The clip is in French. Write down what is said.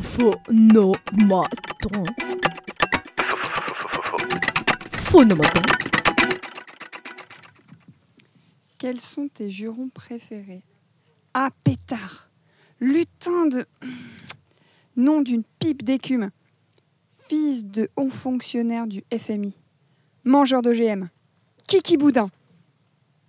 Phonomaton. Phonomaton. Quels sont tes jurons préférés? Ah, pétard Lutin de. Nom d'une pipe d'écume. Fils de haut fonctionnaire du FMI. Mangeur d'OGM. Kiki Boudin.